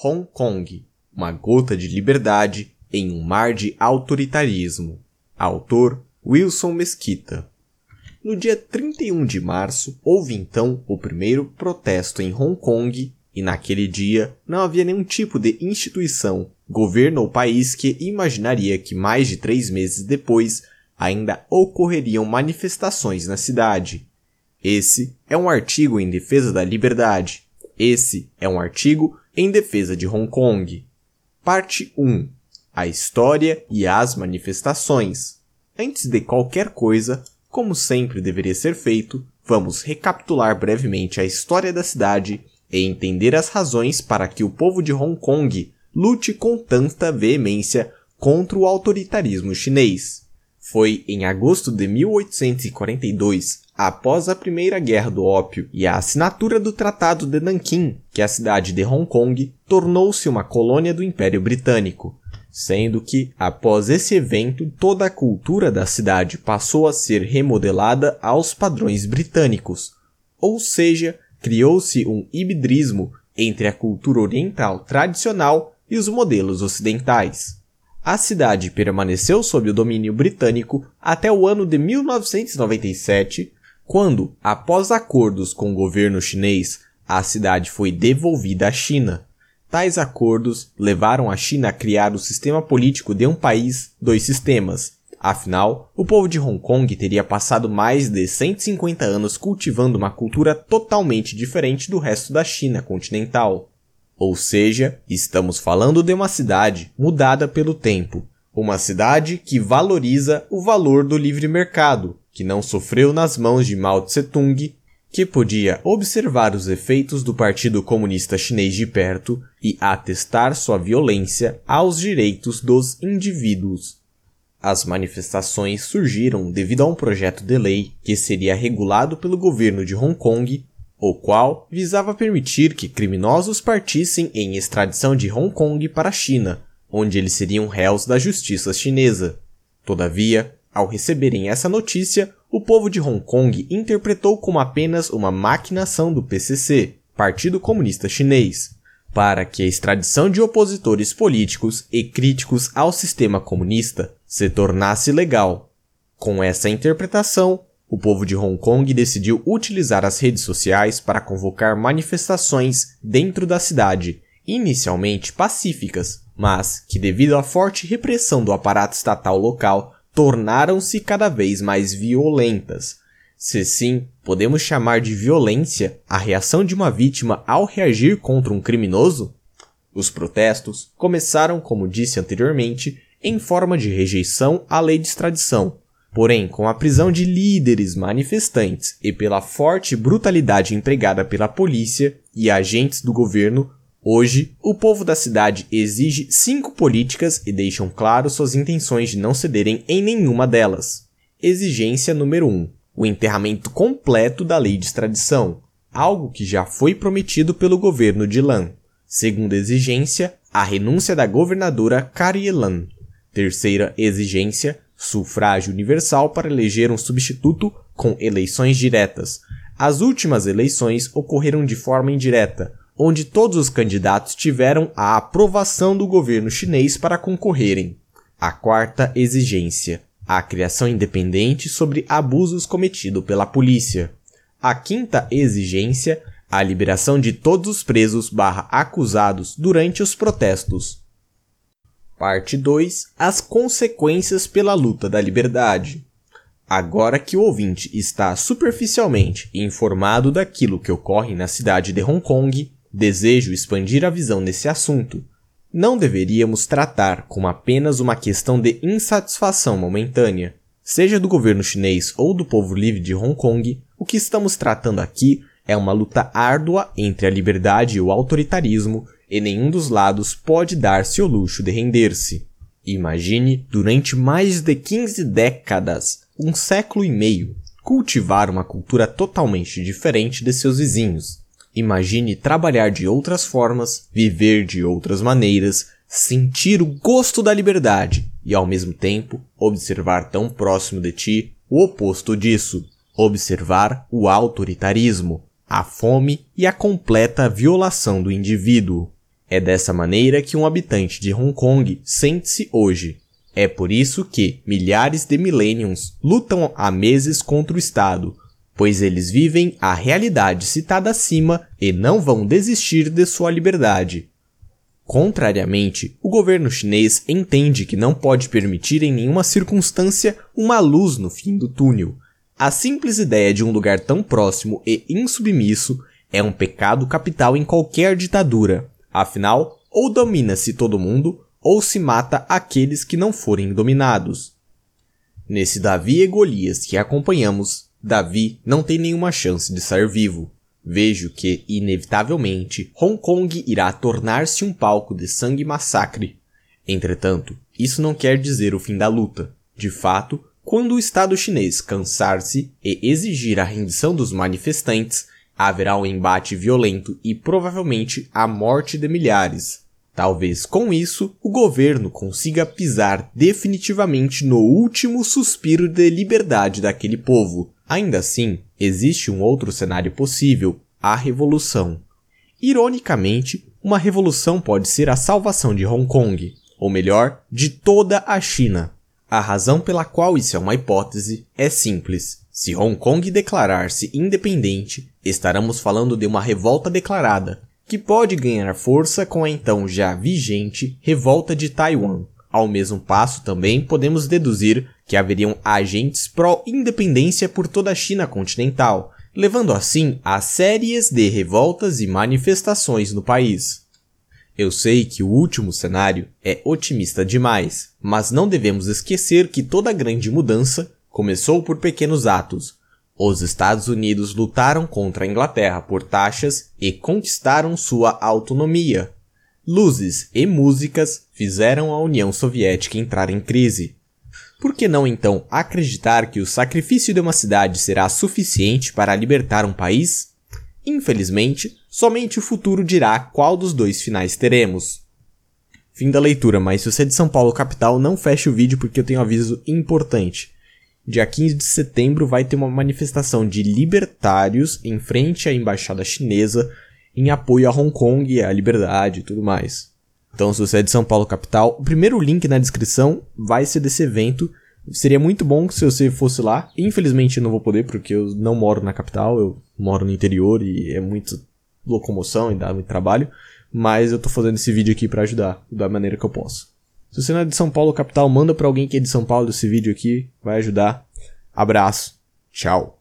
Hong Kong, uma gota de liberdade em um mar de autoritarismo. Autor Wilson Mesquita. No dia 31 de março, houve então o primeiro protesto em Hong Kong e naquele dia não havia nenhum tipo de instituição, governo ou país que imaginaria que mais de três meses depois ainda ocorreriam manifestações na cidade. Esse é um artigo em defesa da liberdade. Esse é um artigo em defesa de Hong Kong. Parte 1. A história e as manifestações. Antes de qualquer coisa, como sempre deveria ser feito, vamos recapitular brevemente a história da cidade e entender as razões para que o povo de Hong Kong lute com tanta veemência contra o autoritarismo chinês. Foi em agosto de 1842, após a Primeira Guerra do Ópio e a assinatura do Tratado de Nanquim, que a cidade de Hong Kong tornou-se uma colônia do Império Britânico, sendo que, após esse evento, toda a cultura da cidade passou a ser remodelada aos padrões britânicos, ou seja, criou-se um hibridismo entre a cultura oriental tradicional e os modelos ocidentais. A cidade permaneceu sob o domínio britânico até o ano de 1997, quando, após acordos com o governo chinês, a cidade foi devolvida à China. Tais acordos levaram a China a criar o sistema político de um país, dois sistemas. Afinal, o povo de Hong Kong teria passado mais de 150 anos cultivando uma cultura totalmente diferente do resto da China continental. Ou seja, estamos falando de uma cidade mudada pelo tempo, uma cidade que valoriza o valor do livre mercado, que não sofreu nas mãos de Mao Tse-tung, que podia observar os efeitos do Partido Comunista Chinês de perto e atestar sua violência aos direitos dos indivíduos. As manifestações surgiram devido a um projeto de lei que seria regulado pelo governo de Hong Kong o qual visava permitir que criminosos partissem em extradição de Hong Kong para a China, onde eles seriam réus da justiça chinesa. Todavia, ao receberem essa notícia, o povo de Hong Kong interpretou como apenas uma maquinação do PCC, Partido Comunista Chinês, para que a extradição de opositores políticos e críticos ao sistema comunista se tornasse legal. Com essa interpretação, o povo de Hong Kong decidiu utilizar as redes sociais para convocar manifestações dentro da cidade, inicialmente pacíficas, mas que, devido à forte repressão do aparato estatal local, tornaram-se cada vez mais violentas. Se sim, podemos chamar de violência a reação de uma vítima ao reagir contra um criminoso? Os protestos começaram, como disse anteriormente, em forma de rejeição à lei de extradição, Porém, com a prisão de líderes manifestantes e pela forte brutalidade empregada pela polícia e agentes do governo, hoje o povo da cidade exige cinco políticas e deixam claro suas intenções de não cederem em nenhuma delas. Exigência número 1: um, o enterramento completo da lei de extradição, algo que já foi prometido pelo governo de Lan. Segunda exigência, a renúncia da governadora Carrie Lam. Terceira exigência, sufrágio universal para eleger um substituto com eleições diretas. As últimas eleições ocorreram de forma indireta, onde todos os candidatos tiveram a aprovação do governo chinês para concorrerem. A quarta exigência: a criação independente sobre abusos cometidos pela polícia. A quinta exigência: a liberação de todos os presos acusados durante os protestos. Parte 2 As consequências pela luta da liberdade. Agora que o ouvinte está superficialmente informado daquilo que ocorre na cidade de Hong Kong, desejo expandir a visão nesse assunto. Não deveríamos tratar como apenas uma questão de insatisfação momentânea. Seja do governo chinês ou do povo livre de Hong Kong, o que estamos tratando aqui é uma luta árdua entre a liberdade e o autoritarismo e nenhum dos lados pode dar-se o luxo de render-se. Imagine, durante mais de 15 décadas, um século e meio, cultivar uma cultura totalmente diferente de seus vizinhos. Imagine trabalhar de outras formas, viver de outras maneiras, sentir o gosto da liberdade e, ao mesmo tempo, observar tão próximo de ti o oposto disso. Observar o autoritarismo, a fome e a completa violação do indivíduo. É dessa maneira que um habitante de Hong Kong sente-se hoje. É por isso que milhares de millennials lutam há meses contra o Estado, pois eles vivem a realidade citada acima e não vão desistir de sua liberdade. Contrariamente, o governo chinês entende que não pode permitir em nenhuma circunstância uma luz no fim do túnel. A simples ideia de um lugar tão próximo e insubmisso é um pecado capital em qualquer ditadura. Afinal, ou domina-se todo mundo, ou se mata aqueles que não forem dominados. Nesse Davi e Golias que acompanhamos, Davi não tem nenhuma chance de sair vivo. Vejo que, inevitavelmente, Hong Kong irá tornar-se um palco de sangue e massacre. Entretanto, isso não quer dizer o fim da luta. De fato, quando o Estado chinês cansar-se e exigir a rendição dos manifestantes, haverá um embate violento e provavelmente a morte de milhares. Talvez com isso o governo consiga pisar definitivamente no último suspiro de liberdade daquele povo. Ainda assim, existe um outro cenário possível: a revolução. Ironicamente, uma revolução pode ser a salvação de Hong Kong, ou melhor, de toda a China. A razão pela qual isso é uma hipótese é simples. Se Hong Kong declarar-se independente, estaremos falando de uma revolta declarada, que pode ganhar força com a então já vigente Revolta de Taiwan. Ao mesmo passo, também podemos deduzir que haveriam agentes pró-independência por toda a China continental, levando assim a séries de revoltas e manifestações no país. Eu sei que o último cenário é otimista demais, mas não devemos esquecer que toda grande mudança começou por pequenos atos. Os Estados Unidos lutaram contra a Inglaterra por taxas e conquistaram sua autonomia. Luzes e músicas fizeram a União Soviética entrar em crise. Por que não então acreditar que o sacrifício de uma cidade será suficiente para libertar um país? Infelizmente, somente o futuro dirá qual dos dois finais teremos. Fim da leitura, mas se você é de São Paulo capital, não feche o vídeo porque eu tenho um aviso importante dia 15 de setembro vai ter uma manifestação de libertários em frente à embaixada chinesa em apoio a Hong Kong e à liberdade e tudo mais. Então, se você é de São Paulo capital, o primeiro link na descrição vai ser desse evento. Seria muito bom se você fosse lá. Infelizmente eu não vou poder porque eu não moro na capital, eu moro no interior e é muito locomoção e dá muito trabalho, mas eu tô fazendo esse vídeo aqui para ajudar da maneira que eu posso. Se você não é de São Paulo, capital, manda para alguém que é de São Paulo esse vídeo aqui, vai ajudar. Abraço. Tchau.